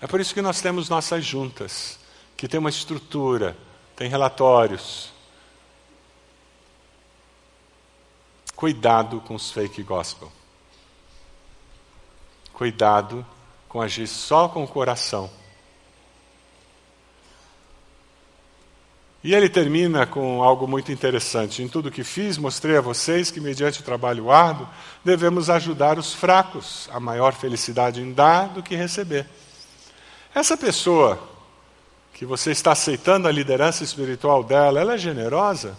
É por isso que nós temos nossas juntas, que tem uma estrutura, tem relatórios. Cuidado com os fake gospel. Cuidado com agir só com o coração. E ele termina com algo muito interessante. Em tudo que fiz, mostrei a vocês que, mediante o trabalho árduo, devemos ajudar os fracos. A maior felicidade em dar do que receber. Essa pessoa que você está aceitando a liderança espiritual dela, ela é generosa?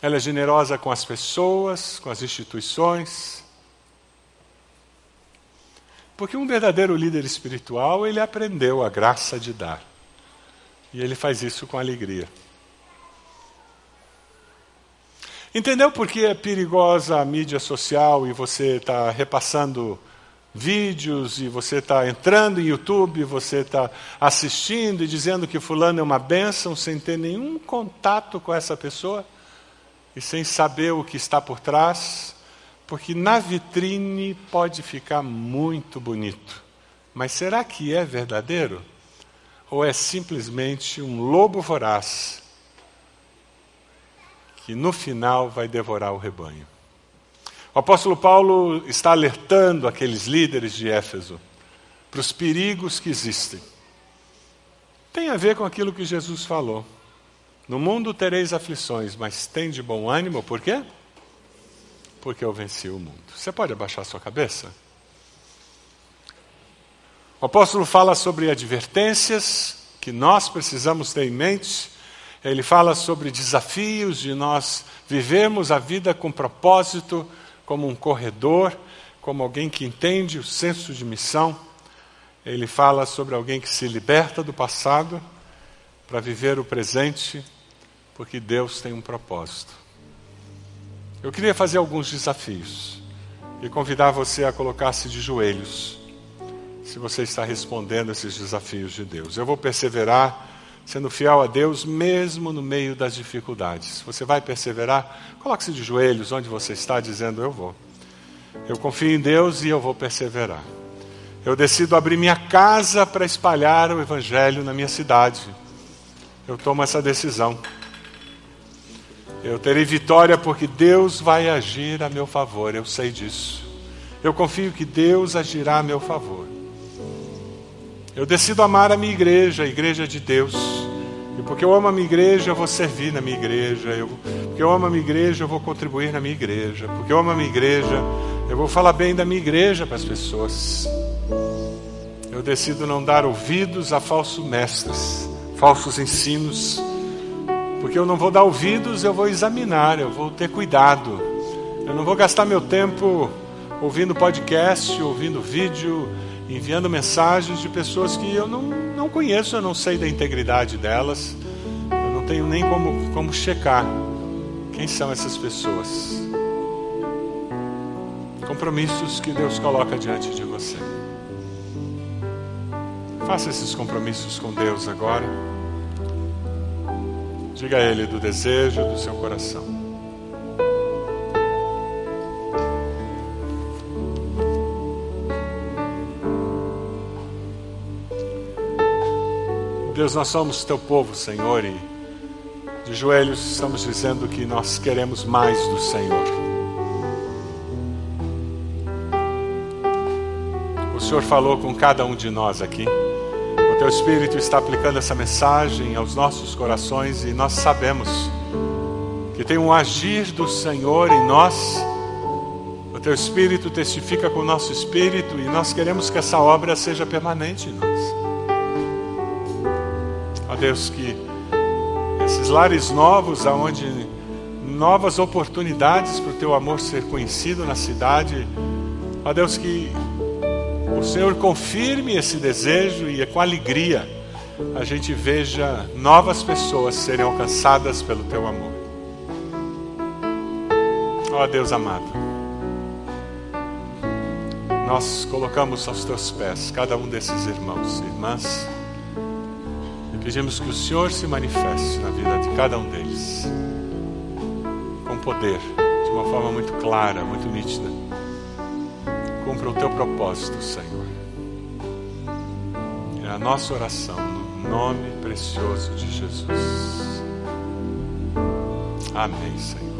Ela é generosa com as pessoas, com as instituições? Porque um verdadeiro líder espiritual, ele aprendeu a graça de dar. E ele faz isso com alegria. Entendeu por que é perigosa a mídia social e você está repassando vídeos e você está entrando em YouTube, você está assistindo e dizendo que fulano é uma bênção sem ter nenhum contato com essa pessoa e sem saber o que está por trás, porque na vitrine pode ficar muito bonito. Mas será que é verdadeiro? Ou é simplesmente um lobo voraz que no final vai devorar o rebanho? O apóstolo Paulo está alertando aqueles líderes de Éfeso para os perigos que existem. Tem a ver com aquilo que Jesus falou. No mundo tereis aflições, mas tem de bom ânimo, por quê? Porque eu venci o mundo. Você pode abaixar sua cabeça? O apóstolo fala sobre advertências que nós precisamos ter em mente. Ele fala sobre desafios de nós vivermos a vida com propósito, como um corredor, como alguém que entende o senso de missão. Ele fala sobre alguém que se liberta do passado para viver o presente, porque Deus tem um propósito. Eu queria fazer alguns desafios e convidar você a colocar-se de joelhos, se você está respondendo esses desafios de Deus. Eu vou perseverar sendo fiel a Deus mesmo no meio das dificuldades. Você vai perseverar? Coloque-se de joelhos onde você está, dizendo: Eu vou. Eu confio em Deus e eu vou perseverar. Eu decido abrir minha casa para espalhar o Evangelho na minha cidade. Eu tomo essa decisão. Eu terei vitória porque Deus vai agir a meu favor, eu sei disso. Eu confio que Deus agirá a meu favor. Eu decido amar a minha igreja, a igreja de Deus. E porque eu amo a minha igreja, eu vou servir na minha igreja. Eu, porque eu amo a minha igreja, eu vou contribuir na minha igreja. Porque eu amo a minha igreja, eu vou falar bem da minha igreja para as pessoas. Eu decido não dar ouvidos a falsos mestres, falsos ensinos. Porque eu não vou dar ouvidos, eu vou examinar, eu vou ter cuidado. Eu não vou gastar meu tempo ouvindo podcast, ouvindo vídeo, enviando mensagens de pessoas que eu não, não conheço, eu não sei da integridade delas, eu não tenho nem como, como checar quem são essas pessoas. Compromissos que Deus coloca diante de você. Faça esses compromissos com Deus agora. Diga a Ele do desejo do seu coração. Deus, nós somos teu povo, Senhor, e de joelhos estamos dizendo que nós queremos mais do Senhor. O Senhor falou com cada um de nós aqui. Teu Espírito está aplicando essa mensagem aos nossos corações e nós sabemos que tem um agir do Senhor em nós. O teu Espírito testifica com o nosso espírito e nós queremos que essa obra seja permanente em nós. Deus, que esses lares novos, aonde novas oportunidades para o teu amor ser conhecido na cidade, ó Deus, que o Senhor confirme esse desejo e com alegria a gente veja novas pessoas serem alcançadas pelo teu amor. Ó Deus amado, nós colocamos aos teus pés cada um desses irmãos e irmãs Pedimos que o Senhor se manifeste na vida de cada um deles, com poder, de uma forma muito clara, muito nítida. Cumpra o teu propósito, Senhor. É a nossa oração, no nome precioso de Jesus. Amém, Senhor.